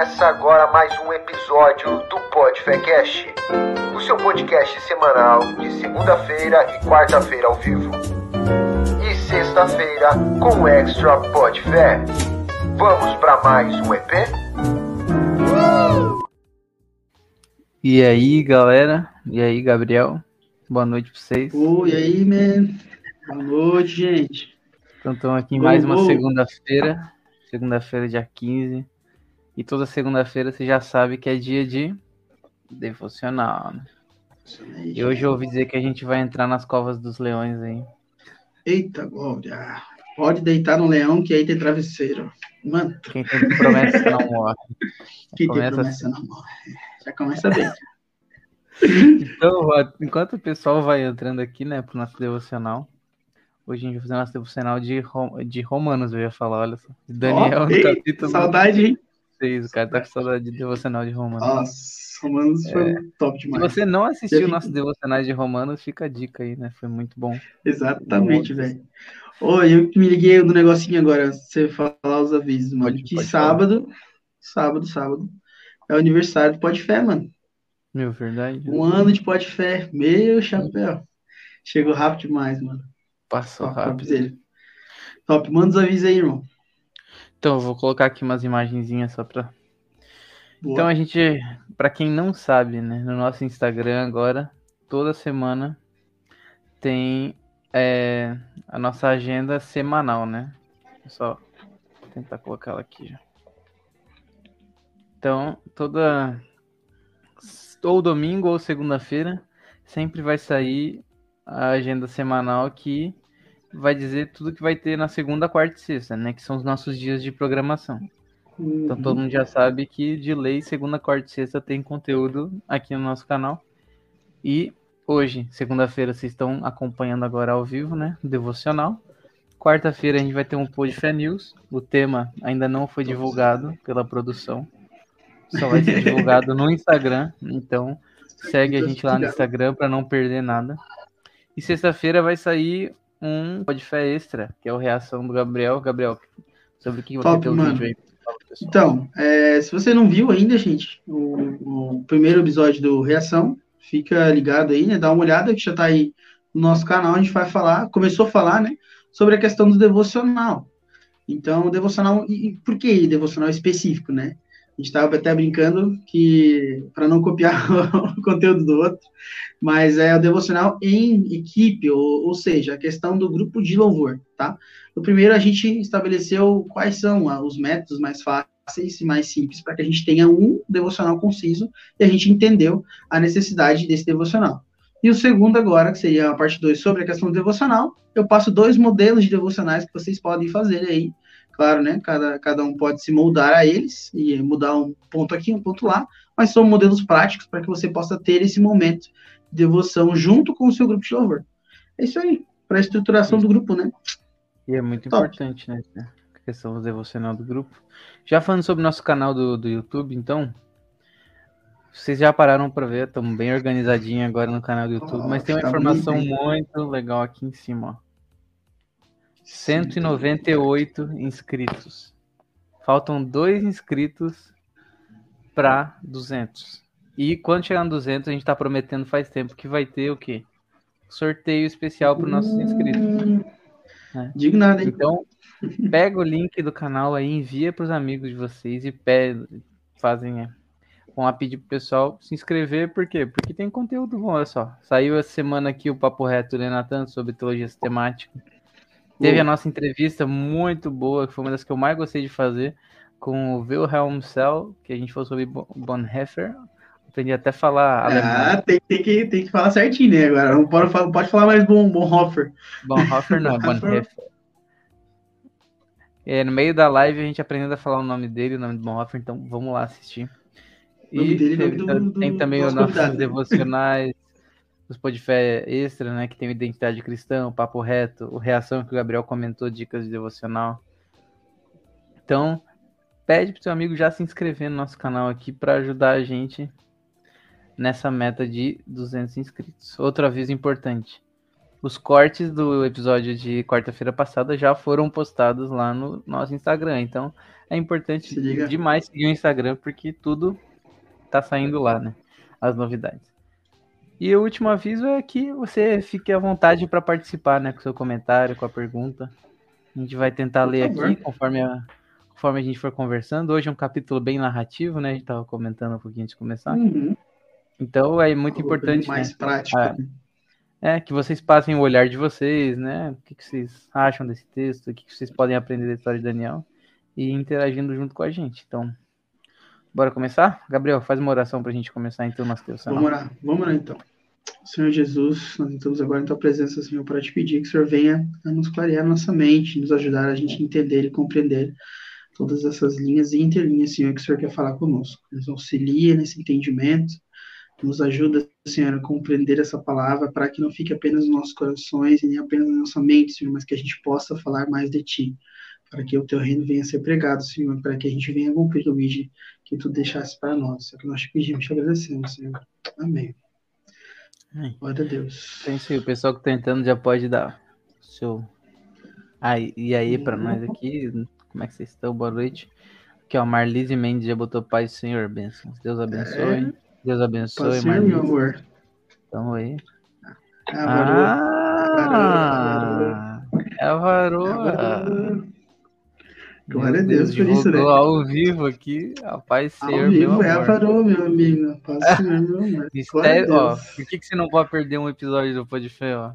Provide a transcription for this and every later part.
Começa agora mais um episódio do PodFecast, o seu podcast semanal de segunda-feira e quarta-feira ao vivo. E sexta-feira com o Extra PodFé. Vamos para mais um EP? E aí, galera? E aí, Gabriel? Boa noite pra vocês. Oi, e aí, man? Boa noite, gente. Então, estamos aqui em mais uma segunda-feira. Segunda-feira, dia 15. E toda segunda-feira você já sabe que é dia de devocional, né? E hoje eu ouvi dizer que a gente vai entrar nas covas dos leões aí. Eita, glória. Pode deitar no leão que aí tem travesseiro. Mano. Quem tem promessa não morre. Quem tem promessa assim. não morre. Já começa bem. Então, enquanto o pessoal vai entrando aqui, né, pro nosso devocional, hoje a gente vai fazer nosso devocional de, de Romanos, eu ia falar, olha só. Daniel, oh, no capítulo. Saudade, hein? 6, o cara tá com saudade de devocional de Romanos. Nossa, Romanos é... foi top demais. Se você não assistiu o nosso devocional de Romanos, fica a dica aí, né? Foi muito bom. Exatamente, velho. Oi, eu me liguei no negocinho agora, você falar os avisos, mano. Pode, que pode sábado, falar. sábado, sábado, é o aniversário do Pode Fé, mano. Meu, verdade. Um ano de Pode Fé. Meu chapéu. Chegou rápido demais, mano. Passou top, rápido. Top, manda os avisos aí, irmão. Então, eu vou colocar aqui umas imagenzinhas só pra. Boa. Então, a gente, para quem não sabe, né, no nosso Instagram agora, toda semana tem é, a nossa agenda semanal, né? Vou só tentar colocar ela aqui já. Então, toda. Ou domingo ou segunda-feira, sempre vai sair a agenda semanal que vai dizer tudo que vai ter na segunda, quarta e sexta, né? Que são os nossos dias de programação. Uhum. Então todo mundo já sabe que de lei, segunda, quarta e sexta tem conteúdo aqui no nosso canal. E hoje, segunda-feira, vocês estão acompanhando agora ao vivo, né? Devocional. Quarta-feira a gente vai ter um Pod Fé News. O tema ainda não foi divulgado pela produção. Só vai ser divulgado no Instagram. Então segue a gente lá no Instagram para não perder nada. E sexta-feira vai sair um Podfé Extra, que é o Reação do Gabriel. Gabriel, sobre o que você tem vídeo aí? Então, é, se você não viu ainda, gente, o, o, primeiro episódio do Reação, fica ligado aí, né? Dá uma olhada que já tá aí no nosso canal, a gente vai falar, começou a falar, né? Sobre a questão do devocional. Então, devocional, e por que devocional específico, né? Gente estava até brincando que, para não copiar o conteúdo do outro, mas é o devocional em equipe, ou, ou seja, a questão do grupo de louvor, tá? No primeiro, a gente estabeleceu quais são os métodos mais fáceis e mais simples para que a gente tenha um devocional conciso e a gente entendeu a necessidade desse devocional. E o segundo agora, que seria a parte 2 sobre a questão do devocional, eu passo dois modelos de devocionais que vocês podem fazer aí claro, né? Cada, cada um pode se moldar a eles e mudar um ponto aqui, um ponto lá, mas são modelos práticos para que você possa ter esse momento de devoção junto com o seu grupo de louvor. É isso aí, para a estruturação do grupo, né? E é muito Top. importante, né? A questão devocional do grupo. Já falando sobre o nosso canal do, do YouTube, então, vocês já pararam para ver, estamos bem organizadinho agora no canal do YouTube, oh, mas tem uma tá informação muito legal aqui em cima, ó. 198 inscritos. Faltam dois inscritos para 200. E quando chegar no 200, a gente está prometendo faz tempo que vai ter o quê? Sorteio especial para os nossos inscritos. Hum, é. Digo nada, hein? Então, pega o link do canal aí, envia para os amigos de vocês e pede, fazem. Vão lá pedir pro pessoal se inscrever, por quê? Porque tem conteúdo bom, olha só. Saiu essa semana aqui o Papo Reto do Natan sobre teologia sistemática. Teve a nossa entrevista muito boa, que foi uma das que eu mais gostei de fazer, com o Wilhelm Cell, que a gente falou sobre Bonhoeffer. Aprendi até a falar alemão. Ah, tem, tem, que, tem que falar certinho, né? Agora não pode, pode falar mais bon, Bonhoeffer. Bonhoeffer não, Bonhoeffer. É, no meio da live a gente aprendendo a falar o nome dele, o nome do Bonhoeffer, então vamos lá assistir. E do, tem do, também os nossos devocionais, os Podfé Extra, né? Que tem Identidade Cristã, o Papo Reto, o Reação que o Gabriel comentou, dicas de devocional. Então, pede pro seu amigo já se inscrever no nosso canal aqui para ajudar a gente nessa meta de 200 inscritos. Outro aviso importante. os cortes do episódio de quarta-feira passada já foram postados lá no nosso Instagram. Então é importante demais seguir o Instagram porque tudo tá saindo lá, né? As novidades. E o último aviso é que você fique à vontade para participar, né? Com seu comentário, com a pergunta. A gente vai tentar Por ler favor. aqui conforme a, conforme a gente for conversando. Hoje é um capítulo bem narrativo, né? A gente tava comentando um pouquinho antes de começar. Uhum. Então é muito importante. Mais né? prático. Ah, é, que vocês passem o olhar de vocês, né? O que, que vocês acham desse texto, o que, que vocês podem aprender da história de Daniel e interagindo junto com a gente. Então, bora começar? Gabriel, faz uma oração para a gente começar então nosso texto. Vamos orar, vamos orar então. Senhor Jesus, nós estamos agora em tua presença, Senhor, para te pedir que o Senhor venha a nos clarear nossa mente, nos ajudar a gente entender e compreender todas essas linhas e interlinhas, Senhor, que o Senhor quer falar conosco. Nos auxilia nesse entendimento, nos ajuda, Senhor, a compreender essa palavra para que não fique apenas nos nossos corações e nem apenas na nossa mente, Senhor, mas que a gente possa falar mais de Ti, para que o Teu reino venha a ser pregado, Senhor, para que a gente venha cumprir o vídeo que Tu deixasse para nós. É que nós te pedimos, te agradecemos, Senhor. Amém. Glória a Deus. Tem sim, o pessoal que tá entrando já pode dar seu. Aí, e aí, para nós aqui, como é que vocês estão? Boa noite. Aqui, ó, Marlise Mendes já botou paz, Senhor, bênçãos. Deus abençoe. É. Deus abençoe, ser, meu amor. Tamo aí. Ah, é a varoa. Glória a Deus por isso, né? ao vivo aqui, a paz Senhor, ao vivo, meu é a varoa, meu amigo. Paz Senhor, meu amor. Mistério, ó, por que, que você não pode perder um episódio do Pode Fé, ó?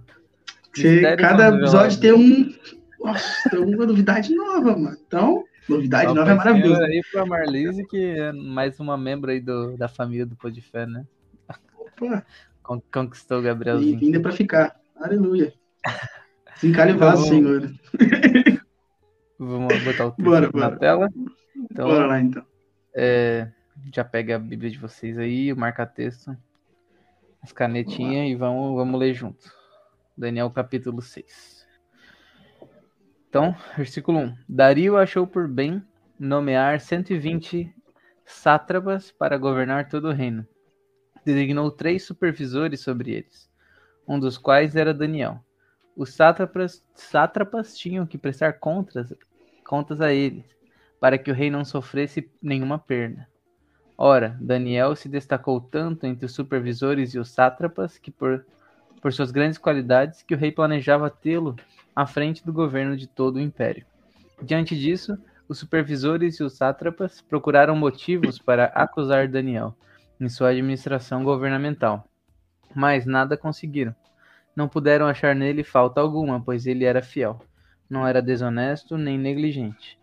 Porque cada episódio tem um... Nossa, tem uma novidade nova, mano. Então... Novidade nova é maravilhoso. aí pra Marlise, que é mais uma membro aí do, da família do Podfé, né? Opa. Conquistou o Gabrielzinho. Vinda pra ficar. Aleluia. Se encalhe o vaso, Senhor. Vamos botar o texto bora, na bora. tela. Então, bora lá, então. É, já pega a Bíblia de vocês aí, o marca-texto, as canetinhas e vamos, vamos ler junto. Daniel capítulo 6. Então, versículo 1. Dario achou por bem nomear 120 sátrapas para governar todo o reino. Designou três supervisores sobre eles, um dos quais era Daniel. Os sátrapas, sátrapas tinham que prestar contas, contas a eles, para que o rei não sofresse nenhuma perda. Ora, Daniel se destacou tanto entre os supervisores e os sátrapas que, por, por suas grandes qualidades, que o rei planejava tê-lo à frente do governo de todo o império. Diante disso, os supervisores e os sátrapas procuraram motivos para acusar Daniel em sua administração governamental, mas nada conseguiram. Não puderam achar nele falta alguma, pois ele era fiel. Não era desonesto nem negligente.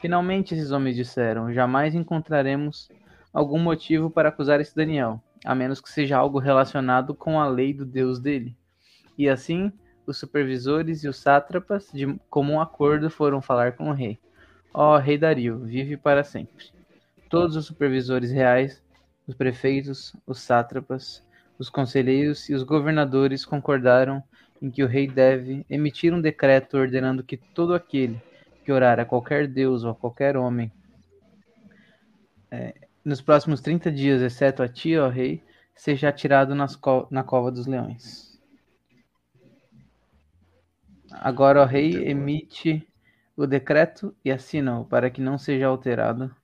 Finalmente, esses homens disseram: Jamais encontraremos algum motivo para acusar esse Daniel, a menos que seja algo relacionado com a lei do Deus dele. E assim, os supervisores e os sátrapas, de comum acordo, foram falar com o rei. Ó oh, rei Dario, vive para sempre. Todos os supervisores reais, os prefeitos, os sátrapas, os conselheiros e os governadores concordaram em que o rei deve emitir um decreto ordenando que todo aquele que orar a qualquer deus ou a qualquer homem é, nos próximos 30 dias, exceto a ti, ó rei, seja atirado co na cova dos leões. Agora o rei emite o decreto e assina-o para que não seja alterado,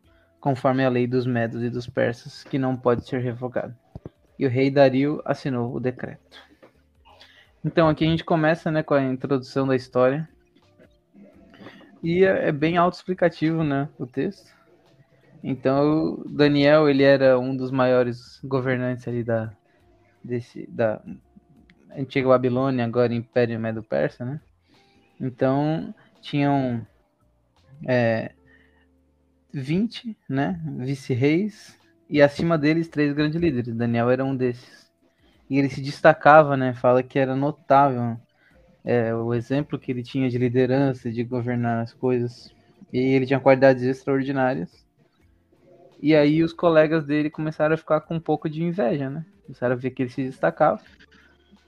conforme a lei dos medos e dos persas, que não pode ser revogado. E o rei Dario assinou o decreto. Então aqui a gente começa né, com a introdução da história. E é, é bem autoexplicativo né, o texto. Então Daniel ele era um dos maiores governantes ali da, desse, da antiga Babilônia, agora Império Medo-Persa, né? Então, tinham é, 20 né, vice-reis e acima deles três grandes líderes. Daniel era um desses. E ele se destacava, né? Fala que era notável é, o exemplo que ele tinha de liderança, de governar as coisas. E ele tinha qualidades extraordinárias. E aí os colegas dele começaram a ficar com um pouco de inveja, né? Começaram a ver que ele se destacava.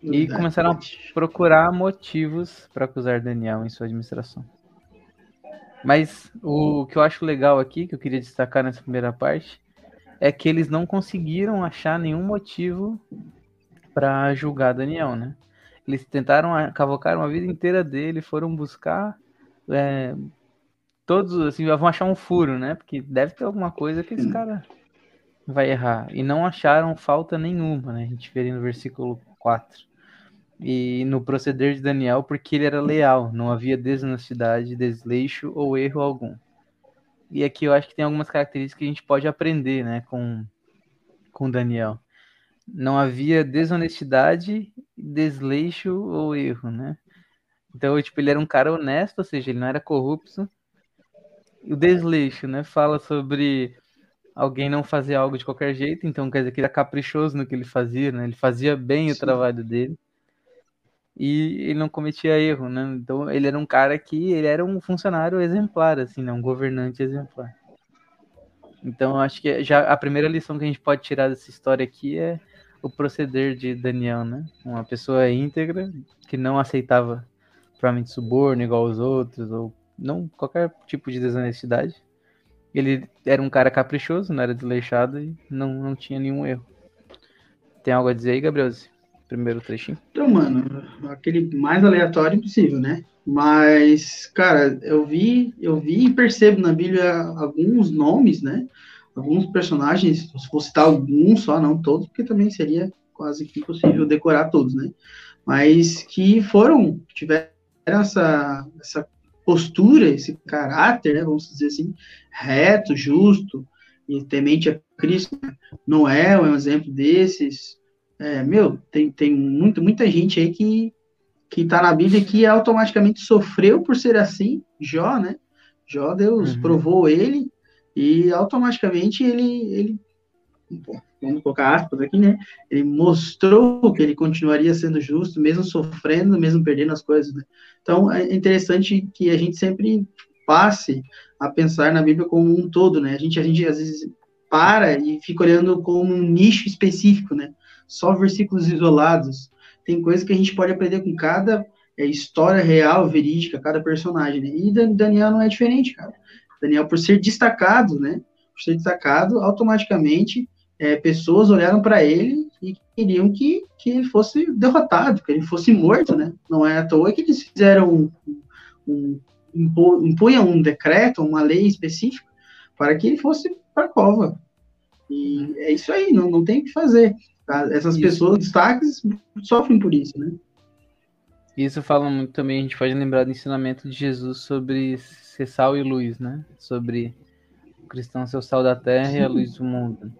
E começaram a procurar motivos para acusar Daniel em sua administração. Mas o que eu acho legal aqui, que eu queria destacar nessa primeira parte, é que eles não conseguiram achar nenhum motivo para julgar Daniel, né? Eles tentaram cavocar uma vida inteira dele, foram buscar é, todos, assim, vão achar um furo, né? Porque deve ter alguma coisa que esse cara vai errar. E não acharam falta nenhuma, né? A gente vê ali no versículo 4. E no proceder de Daniel, porque ele era leal, não havia desonestidade, desleixo ou erro algum. E aqui eu acho que tem algumas características que a gente pode aprender, né, com, com Daniel. Não havia desonestidade, desleixo ou erro, né? Então, tipo, ele era um cara honesto, ou seja, ele não era corrupto. O desleixo, né, fala sobre alguém não fazer algo de qualquer jeito, então quer dizer que ele era caprichoso no que ele fazia, né? Ele fazia bem Sim. o trabalho dele e ele não cometia erro, né? Então ele era um cara que ele era um funcionário exemplar, assim, né? Um governante exemplar. Então acho que já a primeira lição que a gente pode tirar dessa história aqui é o proceder de Daniel, né? Uma pessoa íntegra que não aceitava provavelmente suborno igual aos outros ou não qualquer tipo de desonestidade. Ele era um cara caprichoso, não era desleixado e não, não tinha nenhum erro. Tem algo a dizer aí, Gabriel? Primeiro trechinho? Então, mano, aquele mais aleatório possível, né? Mas, cara, eu vi, eu vi e percebo na Bíblia alguns nomes, né? Alguns personagens, se for citar alguns só, não todos, porque também seria quase que impossível decorar todos, né? Mas que foram, tiveram essa, essa postura, esse caráter, né, vamos dizer assim, reto, justo e temente a Cristo. Noé é um exemplo desses. É, meu, tem, tem muito, muita gente aí que que está na Bíblia que automaticamente sofreu por ser assim. Jó, né? Jó, Deus uhum. provou ele e automaticamente ele, ele vamos colocar aspas aqui, né? Ele mostrou que ele continuaria sendo justo, mesmo sofrendo, mesmo perdendo as coisas, né? Então, é interessante que a gente sempre passe a pensar na Bíblia como um todo, né? A gente, a gente às vezes para e fica olhando como um nicho específico, né? Só versículos isolados. Tem coisas que a gente pode aprender com cada é, história real, verídica, cada personagem, né? E Daniel não é diferente, cara. Daniel, por ser destacado, né? Por ser destacado, automaticamente é, pessoas olharam para ele e queriam que, que ele fosse derrotado, que ele fosse morto, né? Não é à toa que eles fizeram um, um impunham um decreto, uma lei específica para que ele fosse para a cova. E é isso aí, não, não tem o que fazer. Tá? Essas isso. pessoas, destaques, sofrem por isso, né? Isso fala muito também, a gente pode lembrar do ensinamento de Jesus sobre ser sal e luz, né? Sobre o cristão ser o sal da terra Sim. e a luz do mundo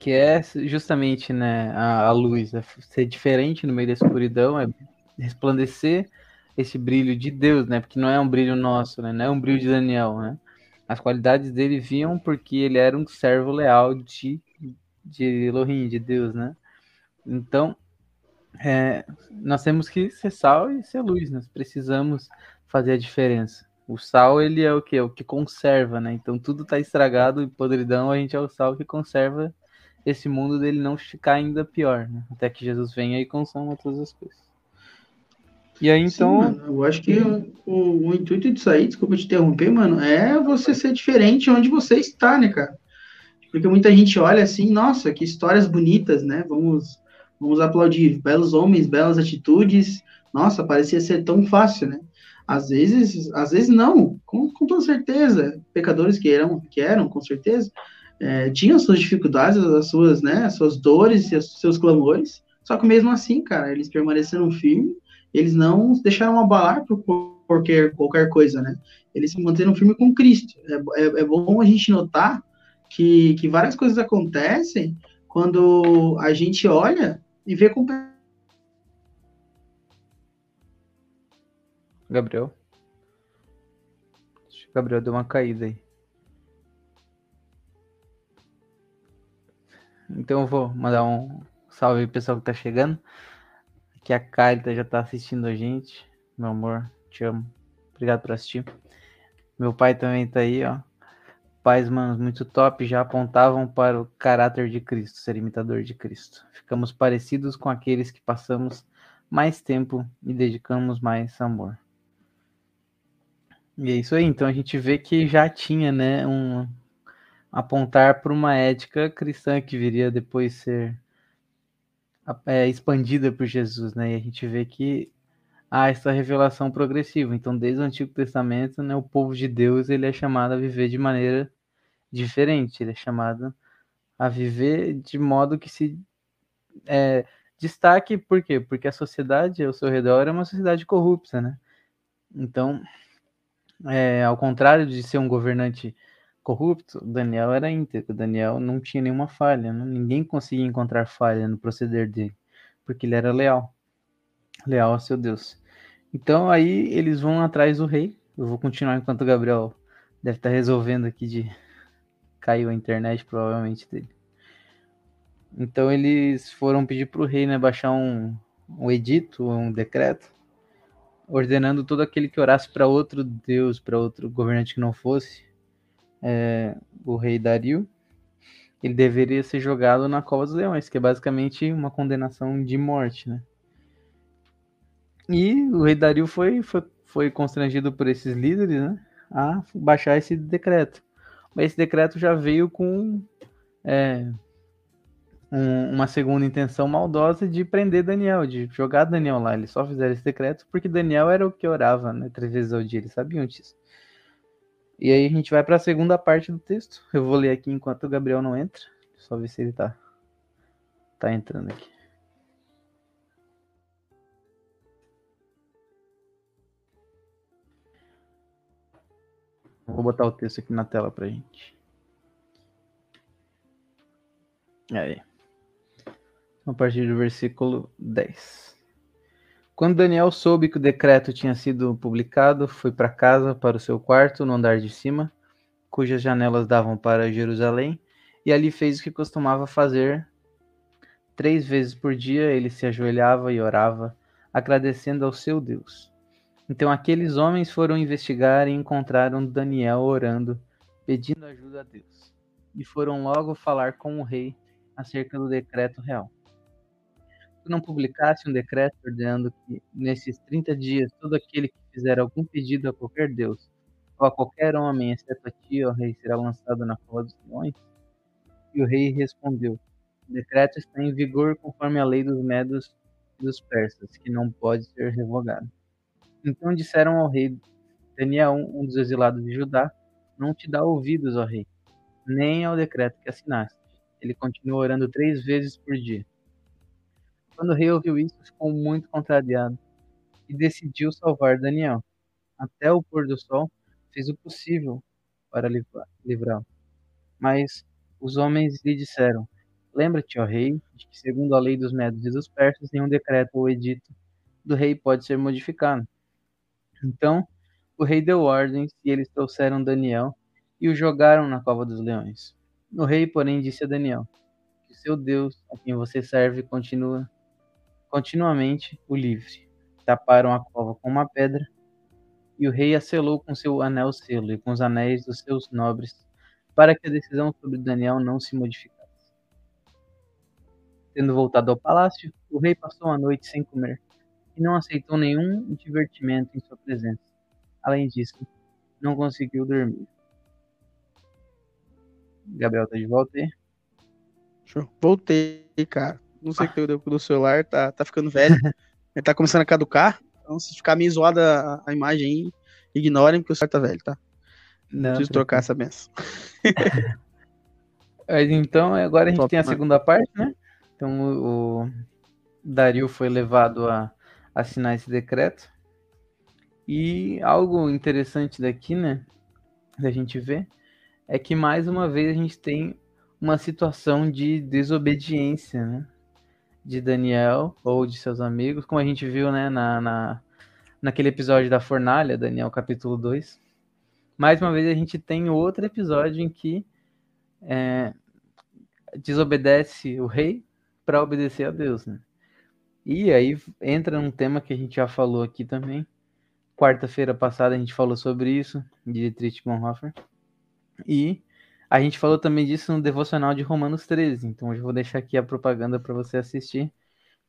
que é justamente né, a, a luz, é ser diferente no meio da escuridão, é resplandecer esse brilho de Deus, né? Porque não é um brilho nosso, né? Não é um brilho de Daniel, né? As qualidades dele vinham porque ele era um servo leal de, de Elohim, de Deus, né? Então, é, nós temos que ser sal e ser luz, nós precisamos fazer a diferença. O sal, ele é o que? É o que conserva, né? Então, tudo está estragado e podridão, a gente é o sal que conserva esse mundo dele não ficar ainda pior, né? Até que Jesus venha e consuma todas as coisas. E aí, então. Sim, eu acho que o, o, intuito disso aí, desculpa te interromper, mano, é você ser diferente onde você está, né, cara? Porque muita gente olha assim, nossa, que histórias bonitas, né? Vamos, vamos aplaudir. Belos homens, belas atitudes. Nossa, parecia ser tão fácil, né? Às vezes, às vezes não, com, com toda certeza. Pecadores que eram, que eram, com certeza é, tinham suas dificuldades, as suas, né, as suas dores e seus clamores, só que mesmo assim, cara, eles permaneceram firmes, eles não deixaram abalar por qualquer, qualquer coisa, né? Eles se manteram firmes com Cristo. É, é, é bom a gente notar que, que várias coisas acontecem quando a gente olha e vê com Gabriel. Gabriel deu uma caída aí. Então eu vou mandar um salve pro pessoal que tá chegando. Aqui a Carita já tá assistindo a gente. Meu amor, te amo. Obrigado por assistir. Meu pai também tá aí, ó. Pais, manos, muito top, já apontavam para o caráter de Cristo, ser imitador de Cristo. Ficamos parecidos com aqueles que passamos mais tempo e dedicamos mais amor. E é isso aí, então a gente vê que já tinha, né, um, apontar para uma ética cristã que viria depois ser é, expandida por Jesus, né? E a gente vê que há essa revelação progressiva. Então, desde o Antigo Testamento, né, o povo de Deus ele é chamado a viver de maneira diferente. Ele é chamado a viver de modo que se é, destaque. Por quê? Porque a sociedade ao seu redor é uma sociedade corrupta, né? Então, é, ao contrário de ser um governante corrupto, Daniel era íntegro. Daniel não tinha nenhuma falha. Ninguém conseguia encontrar falha no proceder dele, porque ele era leal. Leal ao seu Deus. Então aí eles vão atrás do rei. Eu vou continuar enquanto o Gabriel deve estar resolvendo aqui de caiu a internet provavelmente dele. Então eles foram pedir para o rei né, baixar um, um edito, um decreto, ordenando todo aquele que orasse para outro deus, para outro governante que não fosse é, o rei Dario, ele deveria ser jogado na cova dos leões, que é basicamente uma condenação de morte, né? E o rei Dario foi, foi, foi constrangido por esses líderes, né, a baixar esse decreto. Mas esse decreto já veio com é, um, uma segunda intenção maldosa de prender Daniel, de jogar Daniel lá. Eles só fizeram esse decreto porque Daniel era o que orava, né, três vezes ao dia. Eles sabiam disso. E aí a gente vai para a segunda parte do texto. Eu vou ler aqui enquanto o Gabriel não entra. Só ver se ele tá tá entrando aqui. Vou botar o texto aqui na tela pra gente. Aí. A partir do versículo 10. Quando Daniel soube que o decreto tinha sido publicado, foi para casa, para o seu quarto, no andar de cima, cujas janelas davam para Jerusalém, e ali fez o que costumava fazer. Três vezes por dia ele se ajoelhava e orava, agradecendo ao seu Deus. Então aqueles homens foram investigar e encontraram Daniel orando, pedindo ajuda a Deus. E foram logo falar com o rei acerca do decreto real. Tu não publicasse um decreto ordenando que, nesses 30 dias, todo aquele que fizer algum pedido a qualquer Deus, ou a qualquer homem, exceto a ti, ó rei, será lançado na cova dos leões? E o rei respondeu: O decreto está em vigor conforme a lei dos medos e dos persas, que não pode ser revogado. Então disseram ao rei Daniel, um dos exilados de Judá, não te dá ouvidos, ó rei, nem ao decreto que assinaste. Ele continuou orando três vezes por dia. Quando o rei ouviu isso, ficou muito contrariado e decidiu salvar Daniel. Até o pôr do sol, fez o possível para livrá-lo. Mas os homens lhe disseram: Lembra-te, ó rei, de que, segundo a lei dos médios e dos persas, nenhum decreto ou edito do rei pode ser modificado. Então o rei deu ordens e eles trouxeram Daniel e o jogaram na cova dos leões. O rei, porém, disse a Daniel: Que seu Deus, a quem você serve, continua continuamente o livre. Taparam a cova com uma pedra e o rei a selou com seu anel selo e com os anéis dos seus nobres, para que a decisão sobre Daniel não se modificasse. Tendo voltado ao palácio, o rei passou a noite sem comer e não aceitou nenhum divertimento em sua presença. Além disso, não conseguiu dormir. Gabriel tá de volta aí? Voltei, cara. Não sei o que deu do celular, tá, tá ficando velho. Ele tá começando a caducar. Então, se ficar meio zoada a, a imagem aí, ignorem, porque o celular tá velho, tá? Não, Preciso trocar essa benção. então, agora a gente Top, tem a segunda parte, né? Então, o, o Dario foi levado a assinar esse decreto. E algo interessante daqui, né, da gente ver, é que mais uma vez a gente tem uma situação de desobediência, né? De Daniel ou de seus amigos, como a gente viu, né, na, na, naquele episódio da fornalha, Daniel capítulo 2. Mais uma vez a gente tem outro episódio em que é, desobedece o rei para obedecer a Deus, né? E aí entra um tema que a gente já falou aqui também. Quarta-feira passada a gente falou sobre isso, de Dietrich Bonhoeffer. E a gente falou também disso no devocional de Romanos 13. Então eu vou deixar aqui a propaganda para você assistir.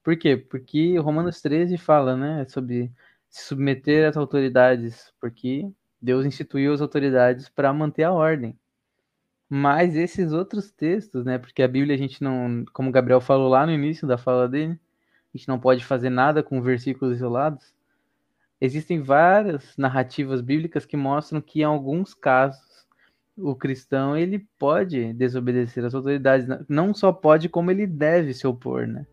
Por quê? Porque Romanos 13 fala, né, sobre se submeter às autoridades, porque Deus instituiu as autoridades para manter a ordem. Mas esses outros textos, né? Porque a Bíblia a gente não, como o Gabriel falou lá no início da fala dele, a gente não pode fazer nada com versículos isolados. Existem várias narrativas bíblicas que mostram que em alguns casos o cristão ele pode desobedecer às autoridades, não só pode como ele deve se opor, né?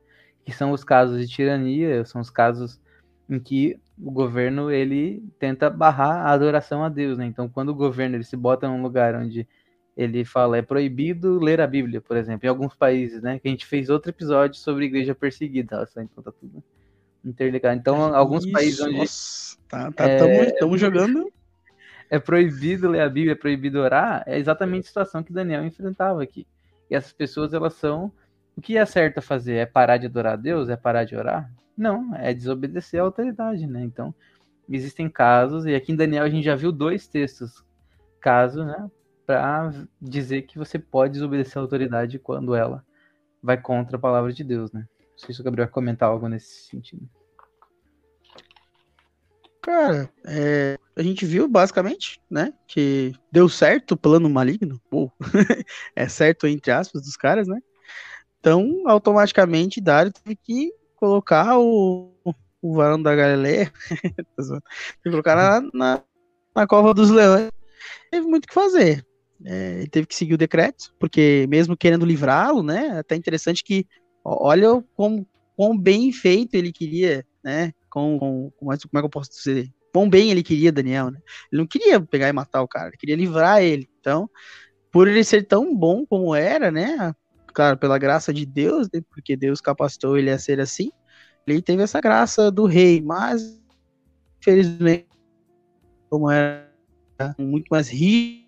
Que são os casos de tirania, são os casos em que o governo ele tenta barrar a adoração a Deus, né? Então, quando o governo ele se bota num lugar onde ele fala é proibido ler a Bíblia, por exemplo, em alguns países, né? Que a gente fez outro episódio sobre igreja perseguida, só então tá tudo interligado. Então, alguns Isso, países onde nossa, tá, tá, é, tamo, jogando. É proibido ler a Bíblia, é proibido orar, é exatamente a situação que Daniel enfrentava aqui. E essas pessoas, elas são. O que é certo a fazer? É parar de adorar a Deus? É parar de orar? Não, é desobedecer à autoridade, né? Então, existem casos, e aqui em Daniel a gente já viu dois textos, caso, né, para dizer que você pode desobedecer à autoridade quando ela vai contra a palavra de Deus, né? Não sei se o Gabriel vai comentar algo nesse sentido. Cara, é, a gente viu basicamente, né, que deu certo o plano maligno, ou é certo entre aspas dos caras, né? Então, automaticamente, Dário teve que colocar o, o varão da Galileia, colocar na, na, na, cova dos leões. Teve muito o que fazer. É, ele teve que seguir o decreto, porque mesmo querendo livrá-lo, né? É até interessante que olha como, quão bem feito ele queria, né? Com, com, como é que eu posso dizer? Quão bem ele queria Daniel, né? Ele não queria pegar e matar o cara, ele queria livrar ele. Então, por ele ser tão bom como era, né? claro, pela graça de Deus, né, porque Deus capacitou ele a ser assim, ele teve essa graça do rei, mas infelizmente, como era muito mais rígido,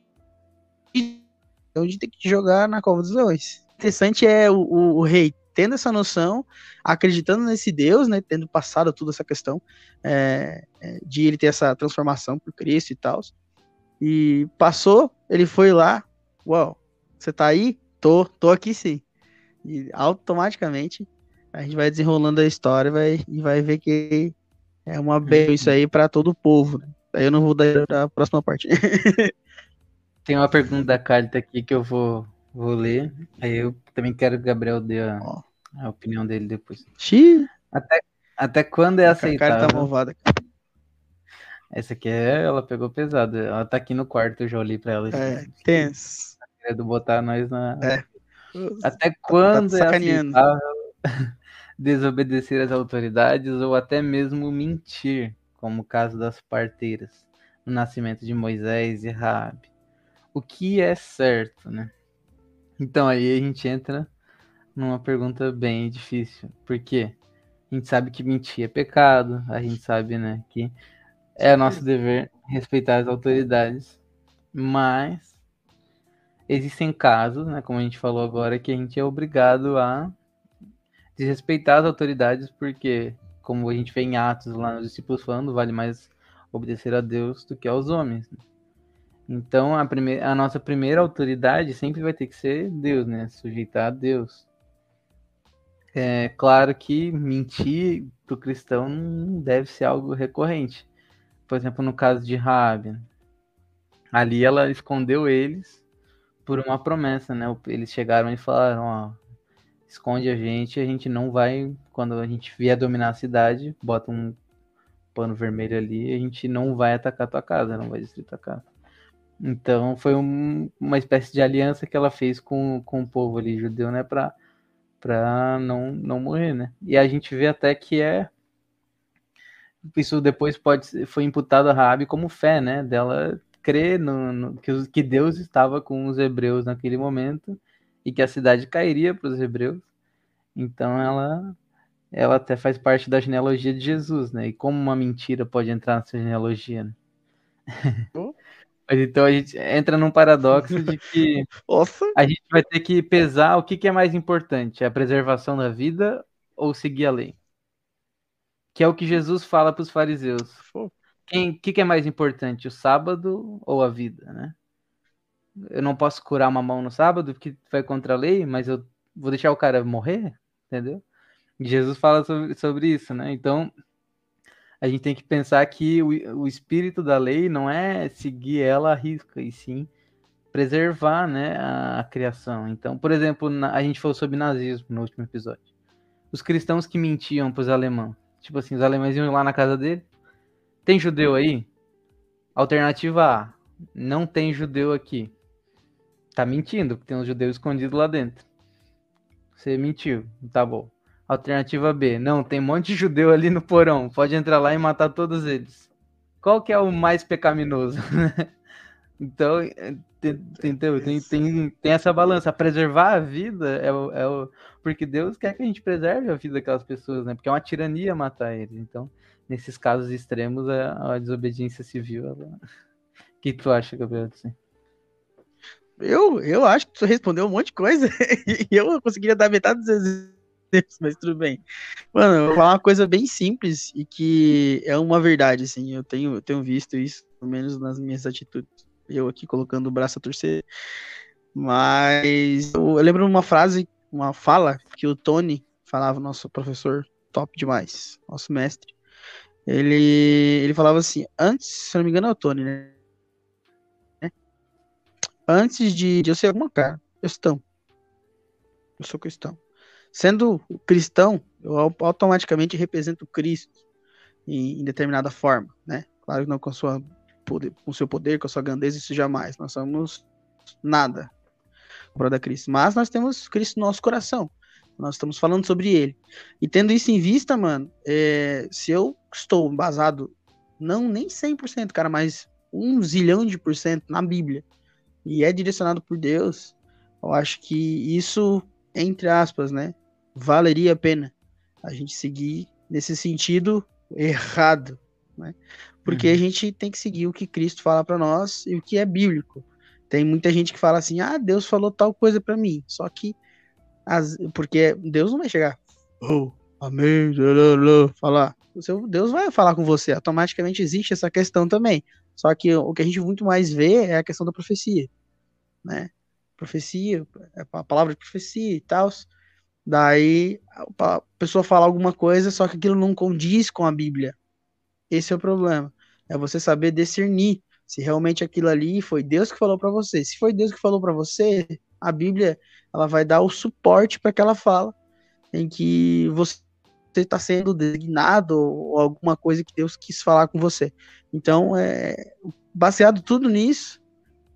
então a gente tem que jogar na cova dos leões. Interessante é o, o, o, rei tendo essa noção, acreditando nesse Deus, né, tendo passado toda essa questão é, é de ele ter essa transformação por Cristo e tal. E passou, ele foi lá, uau, você tá aí? Tô, tô aqui sim. E automaticamente a gente vai desenrolando a história vai, e vai ver que é uma bênção isso aí para todo o povo. Né? Aí eu não vou dar a próxima parte. Tem uma pergunta da carta aqui que eu vou, vou ler. Aí eu também quero que o Gabriel dê a, a opinião dele depois. Xiii. Até, até quando é aceitável? A carta malvada. Essa aqui é, ela pegou pesado. Ela tá aqui no quarto, eu já olhei pra ela. É, tenso querendo botar nós na. É. Até quando tá é aceitável desobedecer às autoridades ou até mesmo mentir, como o caso das parteiras, no nascimento de Moisés e Raabe. O que é certo, né? Então aí a gente entra numa pergunta bem difícil. Por quê? A gente sabe que mentir é pecado, a gente sabe, né, que é nosso dever respeitar as autoridades, mas existem casos, né, como a gente falou agora, que a gente é obrigado a desrespeitar as autoridades, porque, como a gente vê em Atos lá nos discípulos falando, vale mais obedecer a Deus do que aos homens. Né? Então, a, a nossa primeira autoridade sempre vai ter que ser Deus, né? Sujeitar a Deus. É claro que mentir para o cristão não deve ser algo recorrente. Por exemplo, no caso de Raabe, ali ela escondeu eles por uma promessa, né? Eles chegaram e falaram, ó, esconde a gente, a gente não vai, quando a gente vier dominar a cidade, bota um pano vermelho ali, a gente não vai atacar tua casa, não vai destruir tua casa. Então foi um, uma espécie de aliança que ela fez com, com o povo ali judeu, né, para para não, não morrer, né? E a gente vê até que é isso depois pode foi imputado a Rabi como fé, né? Dela crer no, no, que, que Deus estava com os hebreus naquele momento e que a cidade cairia para os hebreus. Então ela ela até faz parte da genealogia de Jesus, né? E como uma mentira pode entrar nessa genealogia? Né? Mas então a gente entra num paradoxo de que a gente vai ter que pesar o que, que é mais importante, a preservação da vida ou seguir a lei. Que é o que Jesus fala para os fariseus. Quem, que, que é mais importante, o sábado ou a vida, né? Eu não posso curar uma mão no sábado porque vai contra a lei, mas eu vou deixar o cara morrer, entendeu? Jesus fala sobre, sobre isso, né? Então, a gente tem que pensar que o, o espírito da lei não é seguir ela à risca, e sim preservar, né, a, a criação. Então, por exemplo, na, a gente falou sobre nazismo no último episódio. Os cristãos que mentiam para os alemães. Tipo assim, os alemães iam lá na casa dele. Tem judeu aí? Alternativa A. Não tem judeu aqui. Tá mentindo, porque tem um judeu escondido lá dentro. Você mentiu, tá bom. Alternativa B. Não, tem um monte de judeu ali no porão. Pode entrar lá e matar todos eles. Qual que é o mais pecaminoso? então, entendeu? Tem, tem, tem essa balança. Preservar a vida é o, é o. Porque Deus quer que a gente preserve a vida daquelas pessoas, né? Porque é uma tirania matar eles. Então, nesses casos extremos, a, a desobediência civil. Ela... O que tu acha, Gabriel? Eu, eu acho que tu respondeu um monte de coisa e eu conseguiria dar metade dos exemplos, mas tudo bem. Mano, eu vou falar uma coisa bem simples e que é uma verdade, assim. Eu tenho, eu tenho visto isso, pelo menos nas minhas atitudes. Eu aqui colocando o braço a torcer. Mas eu, eu lembro uma frase, uma fala que o Tony falava, nosso professor top demais, nosso mestre. Ele, ele falava assim, antes, se não me engano é o Tony, né? antes de, de eu ser alguma cara, cristão. Eu sou cristão. Sendo cristão, eu automaticamente represento Cristo em, em determinada forma, né? Claro que não com, sua poder, com seu poder, com a sua grandeza, isso jamais. Nós somos nada para da Cristo. Mas nós temos Cristo no nosso coração. Nós estamos falando sobre ele. E tendo isso em vista, mano, é, se eu estou basado, não nem 100%, cara, mas um zilhão de por cento na Bíblia, e é direcionado por Deus, eu acho que isso, entre aspas, né, valeria a pena a gente seguir nesse sentido errado, né? Porque uhum. a gente tem que seguir o que Cristo fala para nós e o que é bíblico. Tem muita gente que fala assim: "Ah, Deus falou tal coisa para mim". Só que as, porque Deus não vai chegar, oh, amém, falar. O seu Deus vai falar com você. Automaticamente existe essa questão também. Só que o que a gente muito mais vê é a questão da profecia, né? Profecia, é a palavra de profecia e tal. Daí a pessoa fala alguma coisa, só que aquilo não condiz com a Bíblia. Esse é o problema. É você saber discernir se realmente aquilo ali foi Deus que falou para você. Se foi Deus que falou para você, a Bíblia ela vai dar o suporte para aquela fala em que você está sendo designado ou alguma coisa que Deus quis falar com você. Então, é, baseado tudo nisso,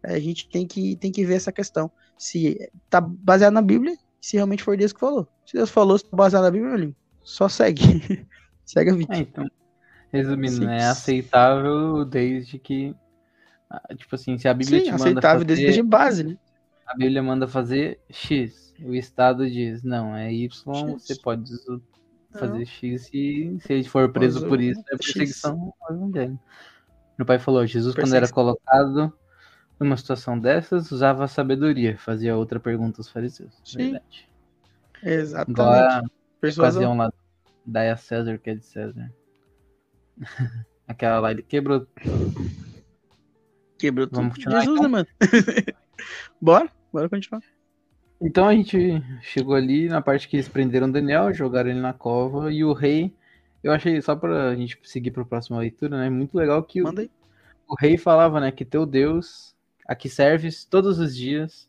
a gente tem que, tem que ver essa questão. Se está baseado na Bíblia, se realmente foi Deus que falou. Se Deus falou, se tá baseado na Bíblia, meu só segue. segue a vida. É, então, resumindo, é aceitável desde que. Ah, tipo assim, se a Bíblia Sim, te manda aceitável fazer, desde base, né? A Bíblia manda fazer X. O Estado diz, não, é Y, X. você pode fazer não. X e se ele for preso por isso, é perseguição ao evangelho. Meu pai falou, Jesus, quando era colocado numa situação dessas, usava sabedoria, fazia outra pergunta aos fariseus. Sim. Verdade. Exatamente. Agora, ocasião lá, dai a César que é de César. Aquela lá, ele quebrou. Quebrou tudo. Vamos continuar, Jesus, então? né, mano? bora, bora continuar. Então a gente chegou ali na parte que eles prenderam Daniel, jogaram ele na cova e o rei. Eu achei, só pra gente seguir pra próxima leitura, né? Muito legal que o, o, rei falava, né? Que teu Deus, a que serves todos os dias,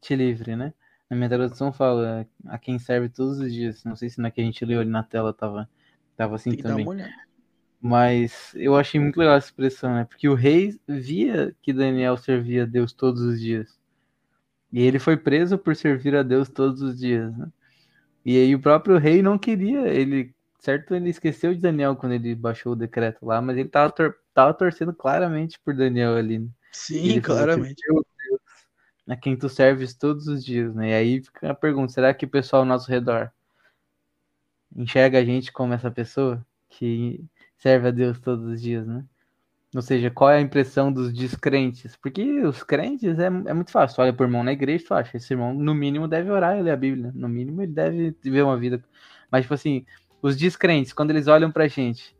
te livre, né? Na minha tradução fala a quem serve todos os dias. Não sei se na que a gente leu ali na tela tava, tava assim também. Mas eu achei muito legal essa expressão, né? Porque o rei via que Daniel servia a Deus todos os dias. E ele foi preso por servir a Deus todos os dias, né? E aí o próprio rei não queria, ele, certo, ele esqueceu de Daniel quando ele baixou o decreto lá, mas ele tava, tor tava torcendo claramente por Daniel ali. Né? Sim, claramente. Falou, Deus, a quem tu serves todos os dias, né? E aí fica a pergunta, será que o pessoal ao nosso redor enxerga a gente como essa pessoa que serve a Deus todos os dias, né? Ou seja, qual é a impressão dos descrentes? Porque os crentes é, é muito fácil. Olha por irmão na igreja, tu acha, esse irmão, no mínimo, deve orar e ler a Bíblia. No mínimo, ele deve viver uma vida. Mas, tipo assim, os descrentes, quando eles olham pra gente,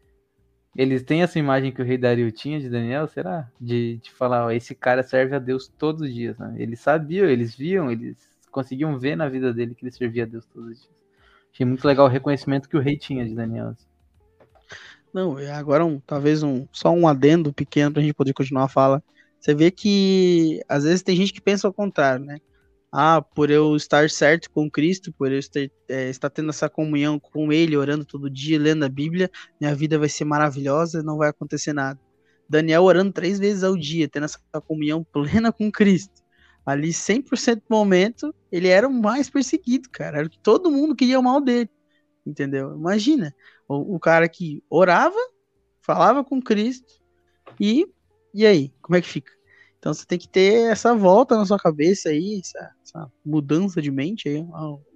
eles têm essa imagem que o rei Dario tinha de Daniel, será? De, de falar, ó, esse cara serve a Deus todos os dias. Né? Eles sabiam, eles viam, eles conseguiam ver na vida dele que ele servia a Deus todos os dias. Achei muito legal o reconhecimento que o rei tinha de Daniel. Assim. Não, agora um, talvez um só um adendo pequeno para a gente poder continuar a fala. Você vê que às vezes tem gente que pensa ao contrário, né? Ah, por eu estar certo com Cristo, por eu estar, é, estar tendo essa comunhão com Ele, orando todo dia, lendo a Bíblia, minha vida vai ser maravilhosa, não vai acontecer nada. Daniel orando três vezes ao dia, tendo essa comunhão plena com Cristo. Ali, 100% do momento, ele era o mais perseguido, cara. Era que todo mundo queria o mal dele. Entendeu? Imagina, o, o cara que orava, falava com Cristo, e, e aí, como é que fica? Então você tem que ter essa volta na sua cabeça aí, essa, essa mudança de mente aí,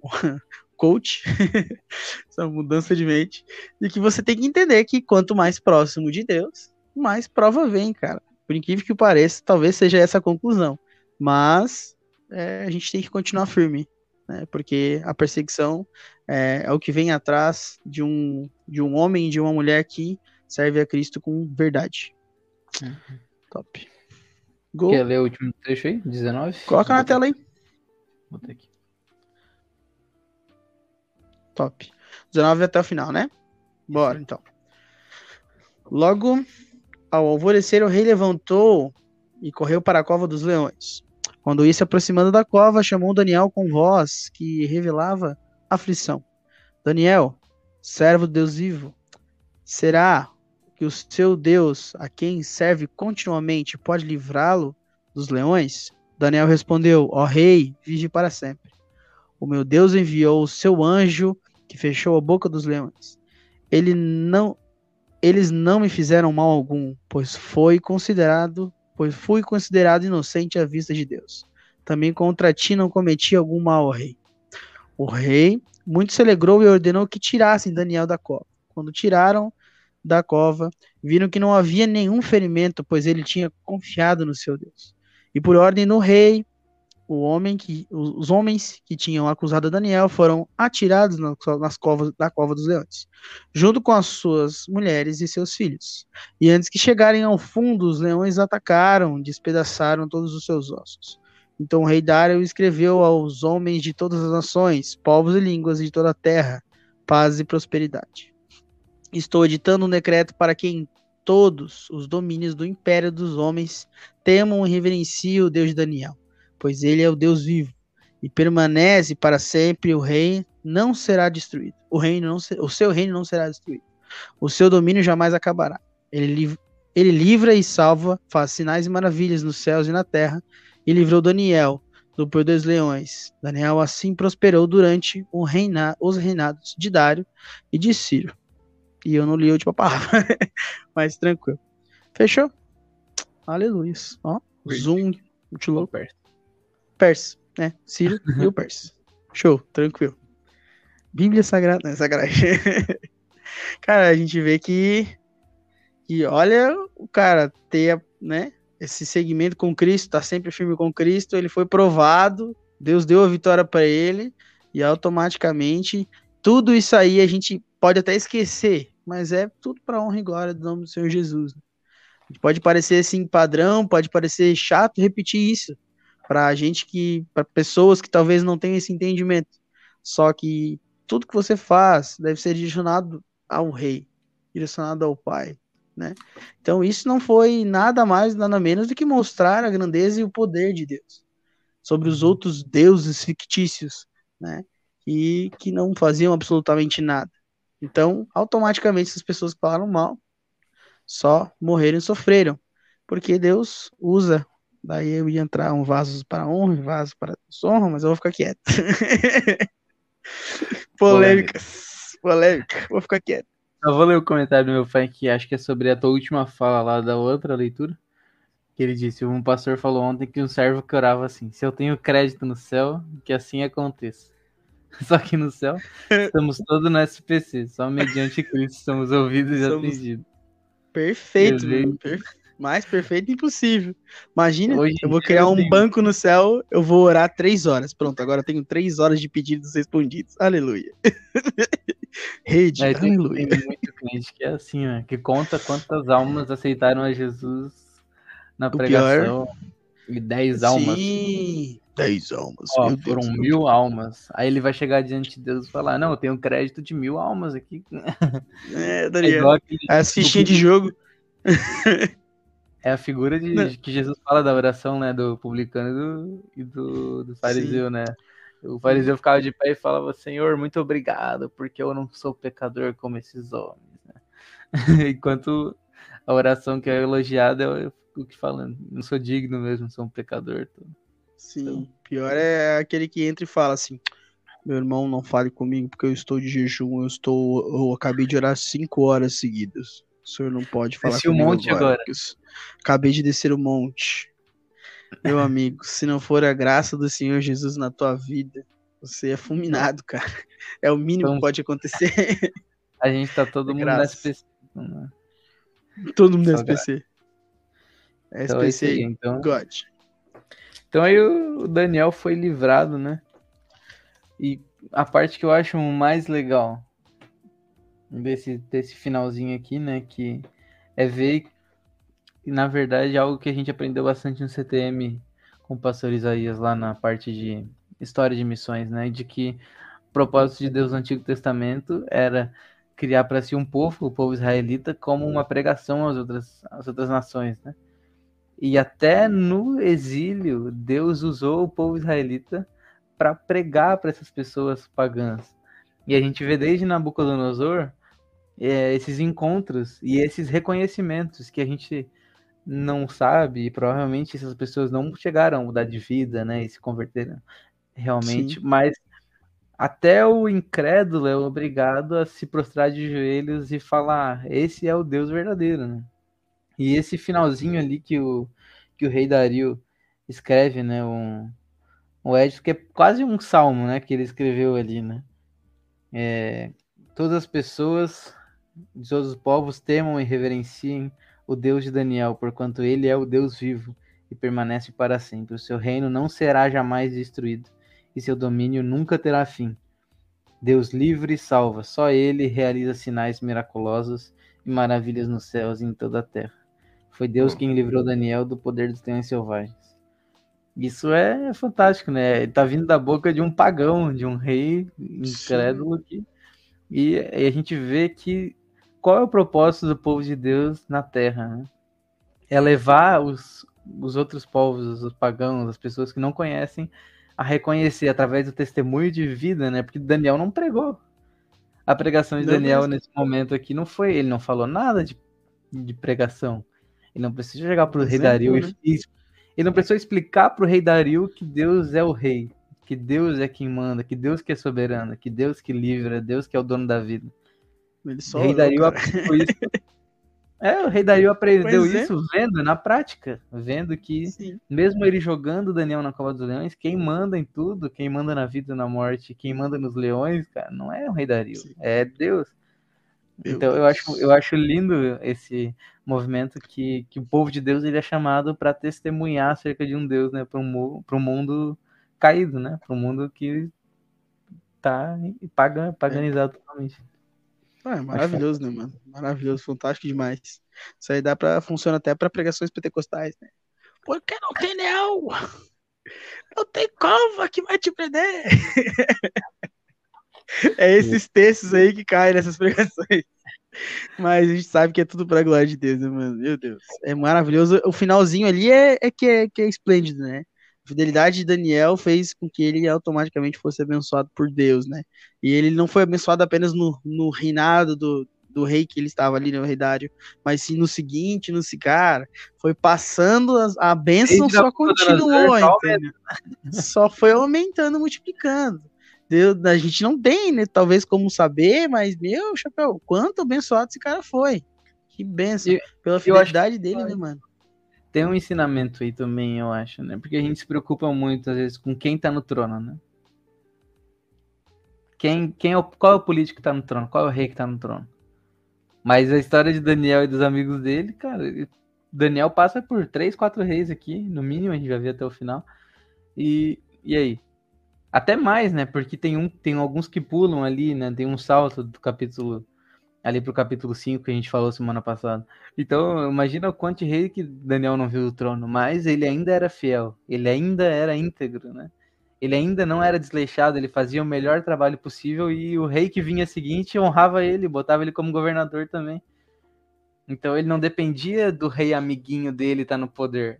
coach, essa mudança de mente, e que você tem que entender que quanto mais próximo de Deus, mais prova vem, cara. Por incrível que pareça, talvez seja essa a conclusão. Mas é, a gente tem que continuar firme, né? Porque a perseguição é, é, o que vem atrás de um, de um homem e de uma mulher que serve a Cristo com verdade. Uhum. Top. Gol. Quer ler o último trecho aí? 19? Coloca na tela aí. Botei aqui. Top. 19 até o final, né? Bora, então. Logo ao alvorecer, o rei levantou e correu para a cova dos leões. Quando ia se aproximando da cova, chamou Daniel com voz que revelava aflição. Daniel, servo de Deus vivo, será que o seu Deus, a quem serve continuamente, pode livrá-lo dos leões? Daniel respondeu: Ó rei, vige para sempre. O meu Deus enviou o seu anjo que fechou a boca dos leões. Ele não eles não me fizeram mal algum, pois foi considerado, pois fui considerado inocente à vista de Deus. Também contra ti não cometi algum mal, rei. O rei muito se alegrou e ordenou que tirassem Daniel da cova. Quando tiraram, da cova, viram que não havia nenhum ferimento, pois ele tinha confiado no seu Deus. E por ordem do rei, o homem que, os homens que tinham acusado Daniel foram atirados nas covas da cova dos leões, junto com as suas mulheres e seus filhos. E antes que chegarem ao fundo, os leões atacaram, despedaçaram todos os seus ossos. Então o rei Dário escreveu aos homens de todas as nações, povos e línguas de toda a terra, paz e prosperidade. Estou editando um decreto para que em todos os domínios do império dos homens temam e reverenciem o Deus de Daniel, pois ele é o Deus vivo e permanece para sempre. O rei não será destruído. O reino não ser, o seu reino não será destruído. O seu domínio jamais acabará. Ele, ele livra e salva, faz sinais e maravilhas nos céus e na terra, e livrou Daniel do poder dos leões. Daniel assim prosperou durante reina, os reinados de Dário e de Ciro. E eu não li a última palavra. Mas tranquilo. Fechou? Aleluia. Ó, zoom, muito louco. Persa. Persa, né? Ciro e o Persa. Show, tranquilo. Bíblia Sagrada. Né, sagrada. cara, a gente vê que. E olha o cara ter, né? Esse segmento com Cristo, tá sempre firme com Cristo. Ele foi provado. Deus deu a vitória para ele. E automaticamente, tudo isso aí a gente pode até esquecer mas é tudo para honra e glória do nome do Senhor Jesus. Né? Pode parecer assim padrão, pode parecer chato repetir isso para gente que, para pessoas que talvez não tenham esse entendimento. Só que tudo que você faz deve ser direcionado ao Rei, direcionado ao Pai, né? Então isso não foi nada mais, nada menos do que mostrar a grandeza e o poder de Deus sobre os outros deuses fictícios, né? E que não faziam absolutamente nada. Então, automaticamente, essas pessoas que falaram mal só morreram e sofreram. Porque Deus usa. Daí eu ia entrar um vaso para honra, um vaso para desonra, mas eu vou ficar quieto. Polêmicas. Polêmica. Vou ficar quieto. Eu vou ler o comentário do meu pai que acho que é sobre a tua última fala lá da outra leitura. Que ele disse: Um pastor falou ontem que um servo que orava assim: Se eu tenho crédito no céu, que assim aconteça. Só que no céu, estamos todos no SPC. Só mediante Cristo somos ouvidos e atendidos. Perfeito, mais perfeito impossível. Imagina, Hoje eu vou criar um tenho... banco no céu, eu vou orar três horas. Pronto, agora eu tenho três horas de pedidos respondidos. Aleluia. Rede, é, aleluia. Tem muito cliente que é assim, né? Que conta quantas almas aceitaram a Jesus na pregação. Pior... E dez almas. Sim, Dez almas. Ó, foram Deus, mil Deus. almas. Aí ele vai chegar diante de Deus e falar: Não, eu tenho crédito de mil almas aqui. É, Daniel. É As fichinhas de jogo. É a figura de, de que Jesus fala da oração, né? Do publicano e do, e do, do fariseu, né? O fariseu ficava de pé e falava, Senhor, muito obrigado, porque eu não sou pecador como esses homens, né? Enquanto a oração que é elogiada é o que fala, não sou digno mesmo, sou um pecador. Sim. Então. Pior é aquele que entra e fala assim: Meu irmão, não fale comigo porque eu estou de jejum, eu estou. Eu acabei de orar cinco horas seguidas. O senhor não pode falar Desci o comigo monte agora. s- Acabei de descer o monte. Meu amigo, se não for a graça do Senhor Jesus na tua vida, você é fulminado, cara. É o mínimo Então- que pode acontecer. A gente tá todo É mundo graça. na SPC. né? Todo mundo é Só SPC. Então é isso aí. SPC Então, God. Então aí o Daniel foi livrado, né? E a parte que eu acho mais legal desse, desse finalzinho aqui, né? Que é ver, na verdade, algo que a gente aprendeu bastante no CTM com o pastor Isaías lá na parte de história de missões, né? De que o propósito de Deus no Antigo Testamento era criar para si um povo, o povo israelita, como uma pregação às outras, às outras nações, né? E até no exílio, Deus usou o povo israelita para pregar para essas pessoas pagãs. E a gente vê desde Nabucodonosor é, esses encontros e esses reconhecimentos que a gente não sabe, e provavelmente essas pessoas não chegaram a mudar de vida, né, e se converteram realmente, mas até o incrédulo é obrigado a se prostrar de joelhos e falar: esse é o Deus verdadeiro, né? E esse finalzinho ali que o, que o rei Dario escreve, né? Um, um édito que é quase um salmo, né? Que ele escreveu ali, né? É, todas as pessoas de todos os povos temam e reverenciem o Deus de Daniel, porquanto ele é o Deus vivo e permanece para sempre. O seu reino não será jamais destruído e seu domínio nunca terá fim. Deus livre e salva, só ele realiza sinais miraculosos e maravilhas nos céus e em toda a terra. Foi Deus quem livrou Daniel do poder dos leões selvagens. Isso é fantástico, né? Tá vindo da boca de um pagão, de um rei incrédulo que e, e a gente vê que qual é o propósito do povo de Deus na terra, né? É levar os, os outros povos, os pagãos, as pessoas que não conhecem, a reconhecer através do testemunho de vida, né? Porque Daniel não pregou. A pregação de Não Daniel nesse momento aqui não foi, ele não falou nada de, de pregação. Ele não precisou chegar pro rei Exemplo, Dario né? e, ele não precisou explicar pro rei Dario que Deus é o rei, que Deus é quem manda, que Deus que é soberano, que Deus que livra, Deus que é o dono da vida. Ele O só rei orou, Dario aprendeu isso. É, o rei Dario aprendeu é. isso vendo na prática, vendo que Sim. mesmo ele jogando Daniel na cova dos leões, quem manda em tudo, quem manda na vida e na morte, quem manda nos leões, cara, não é o rei Dario, Sim. é Deus. Meu então eu acho, eu acho lindo esse movimento que, que o povo de Deus ele é chamado para testemunhar acerca de um Deus, né, para um, um mundo caído, né, para um mundo que tá paga, paganizado totalmente. Ah, é maravilhoso, né, mano? Maravilhoso, fantástico demais. Isso aí dá pra. funciona até pra pregações pentecostais, né? Porque não tem leão! Não tem cova que vai te prender! É esses textos aí que caem nessas pregações. Mas a gente sabe que é tudo pra glória de Deus, né, mano? Meu Deus. É maravilhoso. O finalzinho ali é, é, que, é que é esplêndido, né? A fidelidade de Daniel fez com que ele automaticamente fosse abençoado por Deus, né? E ele não foi abençoado apenas no, no reinado do, do rei que ele estava ali, né, o rei Dário, mas sim no seguinte, no cara, foi passando as- a, bênção só continuou, entendeu? Só foi aumentando, multiplicando. Deus, a gente não tem, né, talvez como saber, mas, meu, chapéu, quanto abençoado esse cara foi. Que benção. Pela eu acho fidelidade dele, né, mano? Tem um ensinamento aí também, eu acho, né? Porque a gente se preocupa muito, às vezes, com quem tá no trono, né? Quem, quem é o, qual é o político que tá no trono? Qual é o rei que tá no trono? Mas a história de Daniel e dos amigos dele, cara, Daniel passa por três, quatro reis aqui, no mínimo, a gente vai ver até o final. E, e aí? Até mais, né? Porque tem, um, tem alguns que pulam ali, né? Tem um salto do capítulo ali pro capítulo 5 que a gente falou semana passada. Então, imagina o quanto rei que Daniel não viu do trono, mas ele ainda era fiel, ele ainda era íntegro, né? Ele ainda não era desleixado, ele fazia o melhor trabalho possível e o rei que vinha seguinte honrava ele, botava ele como governador também. Então ele não dependia do rei amiguinho dele estar tá no poder.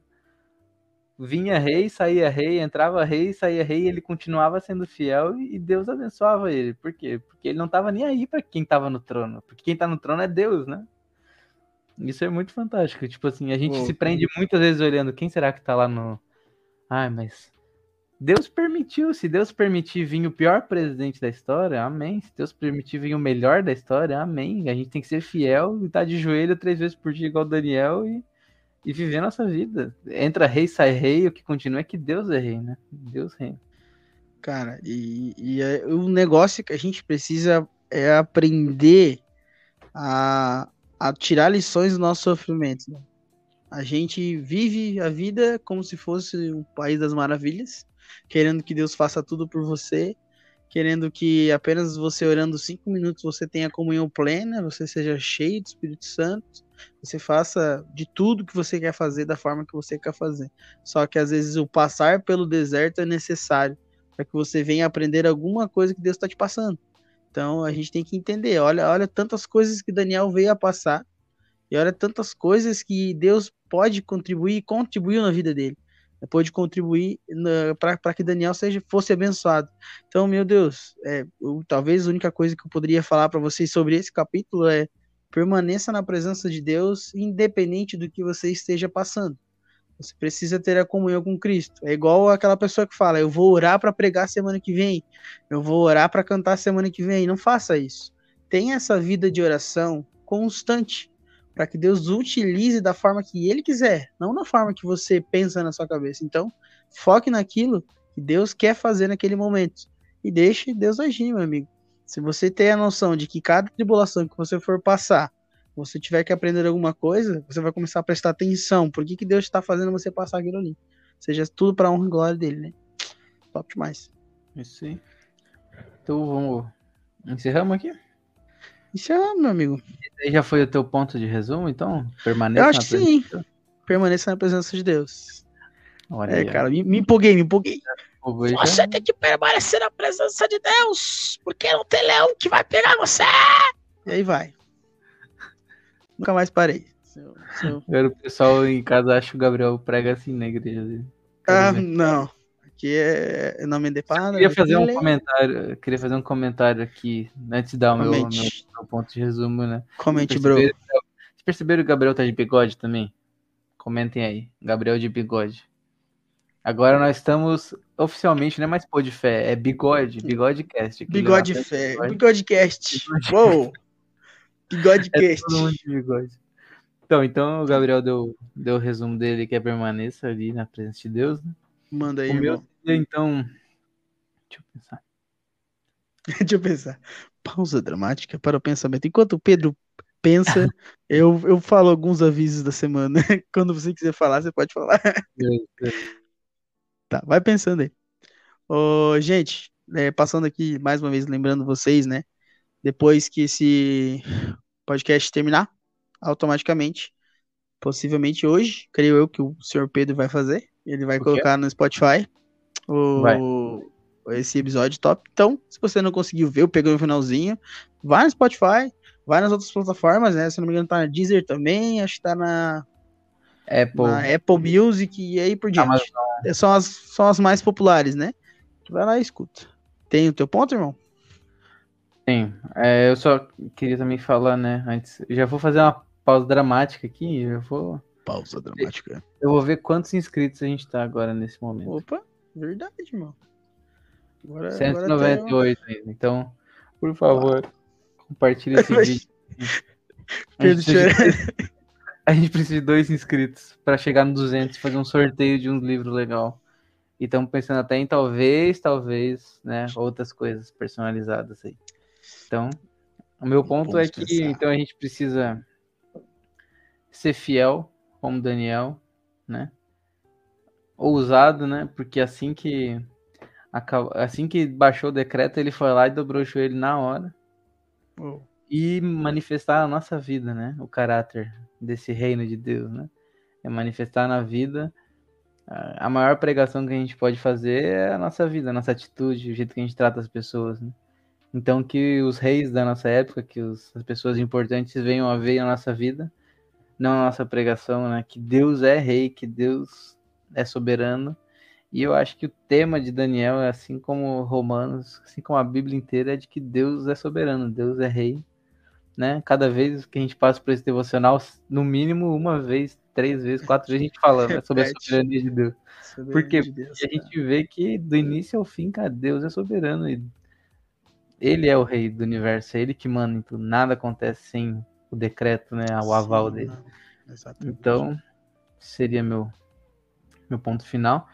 Vinha rei, saía rei, entrava rei, saía rei, ele continuava sendo fiel e Deus abençoava ele. Por quê? Porque ele não estava nem aí para quem estava no trono. Porque quem está no trono é Deus, né? Isso é muito fantástico. Tipo assim, a gente se prende muitas vezes olhando quem será que está lá no. Ai, mas Deus permitiu. Se Deus permitir vir o pior presidente da história, amém. Se Deus permitir vir o melhor da história, amém. A gente tem que ser fiel e estar tá de joelho três vezes por dia, igual Daniel, e, e viver nossa vida. Entra rei, sai rei, o que continua é que Deus é rei, né? Deus reina. Cara, e, e é, o negócio que a gente precisa é aprender a, a tirar lições do nosso sofrimento. Né? A gente vive a vida como se fosse o país das maravilhas querendo que Deus faça tudo por você, querendo que apenas você orando cinco minutos você tenha comunhão plena, você seja cheio do Espírito Santo, você faça de tudo que você quer fazer da forma que você quer fazer. Só que às vezes o passar pelo deserto é necessário para que você venha aprender alguma coisa que Deus está te passando. Então a gente tem que entender, olha, olha tantas coisas que Daniel veio a passar e olha tantas coisas que Deus pode contribuir e contribuiu na vida dele pôde contribuir para que Daniel seja fosse abençoado. Então, meu Deus, é, eu, talvez a única coisa que eu poderia falar para vocês sobre esse capítulo é permaneça na presença de Deus, independente do que você esteja passando. Você precisa ter a comunhão com Cristo. É igual aquela pessoa que fala: Eu vou orar para pregar semana que vem, eu vou orar para cantar semana que vem. Não faça isso. Tenha essa vida de oração constante para que Deus utilize da forma que Ele quiser, não da forma que você pensa na sua cabeça. Então, foque naquilo que Deus quer fazer naquele momento e deixe Deus agir, meu amigo. Se você tem a noção de que cada tribulação que você for passar, você tiver que aprender alguma coisa, você vai começar a prestar atenção. Por que, que Deus está fazendo você passar aquilo ali? Seja tudo para honra e glória dele, né? Top demais. Isso aí. Então vamos. Encerramos aqui? É, meu amigo. Esse aí já foi o teu ponto de resumo, então? Permaneça Eu acho que sim. Permaneça na presença de Deus. Olha é, aí, cara, me, me, empolguei, me empolguei. Você tem que permanecer na presença de Deus, porque não tem leão que vai pegar você. E aí vai. Nunca mais parei. Seu, seu... O pessoal em casa acha que o Gabriel prega assim na igreja. Ah, não que é nome de padre. Queria fazer um comentário, queria fazer um comentário aqui antes de dar o meu, meu, meu, ponto de resumo, né? Comente, bro. Vocês perceberam que o Gabriel tá de bigode também? Comentem aí, Gabriel de bigode. Agora nós estamos oficialmente, não é mais pôr de fé, é bigode, bigodecast. Bigode fé, bigodecast. Uou! Bigodecast. É bigode. Então, então o Gabriel deu, deu o resumo dele que é permaneça ali na presença de Deus, né? Manda aí, o meu então. Deixa eu pensar. Deixa eu pensar. Pausa dramática para o pensamento. Enquanto o Pedro pensa, eu, eu falo alguns avisos da semana. Quando você quiser falar, você pode falar. Tá, vai pensando aí. Ô, gente, é, passando aqui mais uma vez, lembrando vocês, né? Depois que esse podcast terminar, automaticamente, possivelmente hoje, creio eu que o senhor Pedro vai fazer. Ele vai colocar no Spotify o, esse episódio top. Então, se você não conseguiu ver, peguei no finalzinho, vai no Spotify, vai nas outras plataformas, né? Se não me engano, tá na Deezer também, acho que tá na Apple, na Apple Music e aí por diante. Amazon. São as, são as mais populares, né? Vai lá e escuta. Tem o teu ponto, irmão? Sim. É, eu só queria também falar, né? Antes, já vou fazer uma pausa dramática aqui. Eu vou. Pausa dramática. Eu vou ver quantos inscritos a gente tá agora nesse momento. Opa! Verdade, irmão. Agora, 198 agora ainda. Então, por favor, compartilhe esse vídeo. Gente, precisa, a gente precisa de dois inscritos para chegar no 200 e fazer um sorteio de um livro legal. E estamos pensando até em talvez, talvez, né, outras coisas personalizadas aí. Então, o meu ponto Vamos é que pensar. então a gente precisa ser fiel, como Daniel, né? ousado, né? Porque assim que assim que baixou o decreto, ele foi lá e dobrou o joelho na hora. Oh. E manifestar a nossa vida, né? O caráter desse reino de Deus, né? É manifestar na vida. A maior pregação que a gente pode fazer é a nossa vida, a nossa atitude, o jeito que a gente trata as pessoas, né? Então que os reis da nossa época, que os, as pessoas importantes venham a ver a nossa vida, não na nossa pregação, né? Que Deus é rei, que Deus é soberano. E eu acho que o tema de Daniel assim como Romanos, assim como a Bíblia inteira, é de que Deus é soberano, Deus é rei. Né? Cada vez que a gente passa por esse devocional, no mínimo uma vez, três vezes, quatro vezes a gente fala né, sobre a soberania de Deus. Soberania Porque de Deus, a gente vê que do início ao fim, cara, Deus é soberano e ele é o rei do universo, é ele que manda, então nada acontece sem o decreto, né, o aval Sim, dele. Então, seria meu meu ponto final.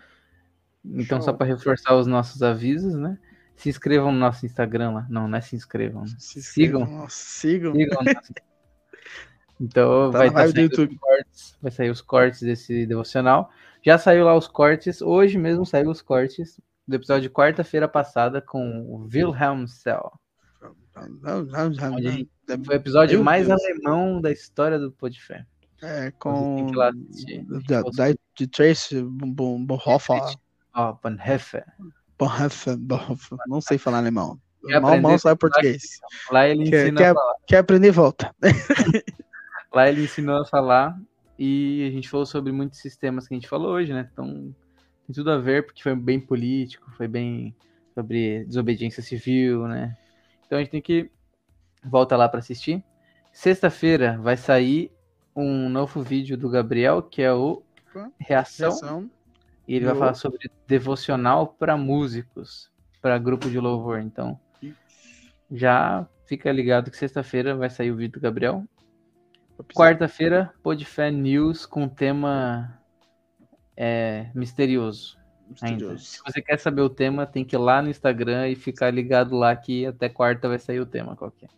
Então, Show. só para reforçar os nossos avisos, né? Se inscrevam no nosso Instagram lá. Não, não é se inscrevam. Né? Se sigam. Nossa, sigam. sigam então, tá vai, tá YouTube. Cortes, vai sair os cortes desse devocional. Já saiu lá os cortes. Hoje mesmo saiu os cortes do episódio de quarta-feira passada com o Wilhelm Cell. Foi o episódio Meu mais Deus. alemão da história do Podfé. É, com. Da, da, de Trace Bonhoeffer. Oh, Bonhoeffer. Bonhoeffer. Não sei falar alemão. Mal, mal sabe português. Lá ele ensina quer, a falar. Quer aprender, volta. Lá ele ensinou a falar e a gente falou sobre muitos sistemas que a gente falou hoje, né? Então tem tudo a ver porque foi bem político, foi bem sobre desobediência civil, né? Então a gente tem que volta lá para assistir. Sexta-feira vai sair um novo vídeo do Gabriel, que é o Reação. Reação. E ele vai falar sobre devocional para músicos, para grupo de louvor. Então, já fica ligado que sexta-feira vai sair o vídeo do Gabriel. Quarta-feira, Podfé News com tema é, misterioso. misterioso. Ainda. Se você quer saber o tema, tem que ir lá no Instagram e ficar ligado lá que até quarta vai sair o tema qualquer.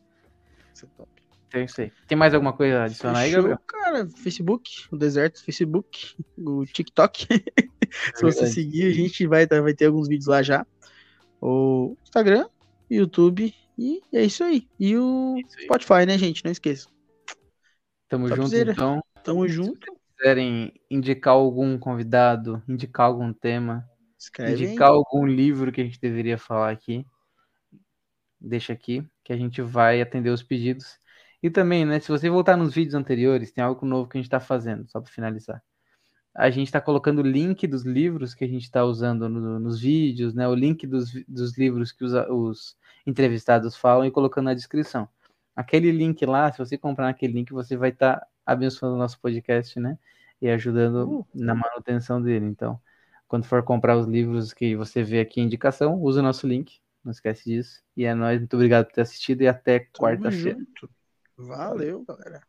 Isso é top. Então é isso aí. Tem mais alguma coisa a adicionar Fechou, aí, Gabriel? Cara, Facebook, o deserto, Facebook, o TikTok. Se você seguir, a gente vai, vai ter alguns vídeos lá já. O Instagram, YouTube e é isso aí. E o aí. Spotify, né, gente? Não esqueça. Tamo junto, então. Tamo junto. Se quiserem indicar algum convidado, indicar algum tema, Escreve indicar aí. algum livro que a gente deveria falar aqui, deixa aqui, que a gente vai atender os pedidos. E também, né, se você voltar nos vídeos anteriores, tem algo novo que a gente está fazendo, só para finalizar. A gente está colocando o link dos livros que a gente está usando no, nos vídeos, né, o link dos, dos livros que os, os entrevistados falam e colocando na descrição. Aquele link lá, se você comprar naquele link, você vai estar tá abençoando o nosso podcast, né? E ajudando uh. na manutenção dele. Então, quando for comprar os livros que você vê aqui em indicação, use o nosso link. Não esquece disso. E é nóis. Muito obrigado por ter assistido e até quarta-feira. Valeu, galera.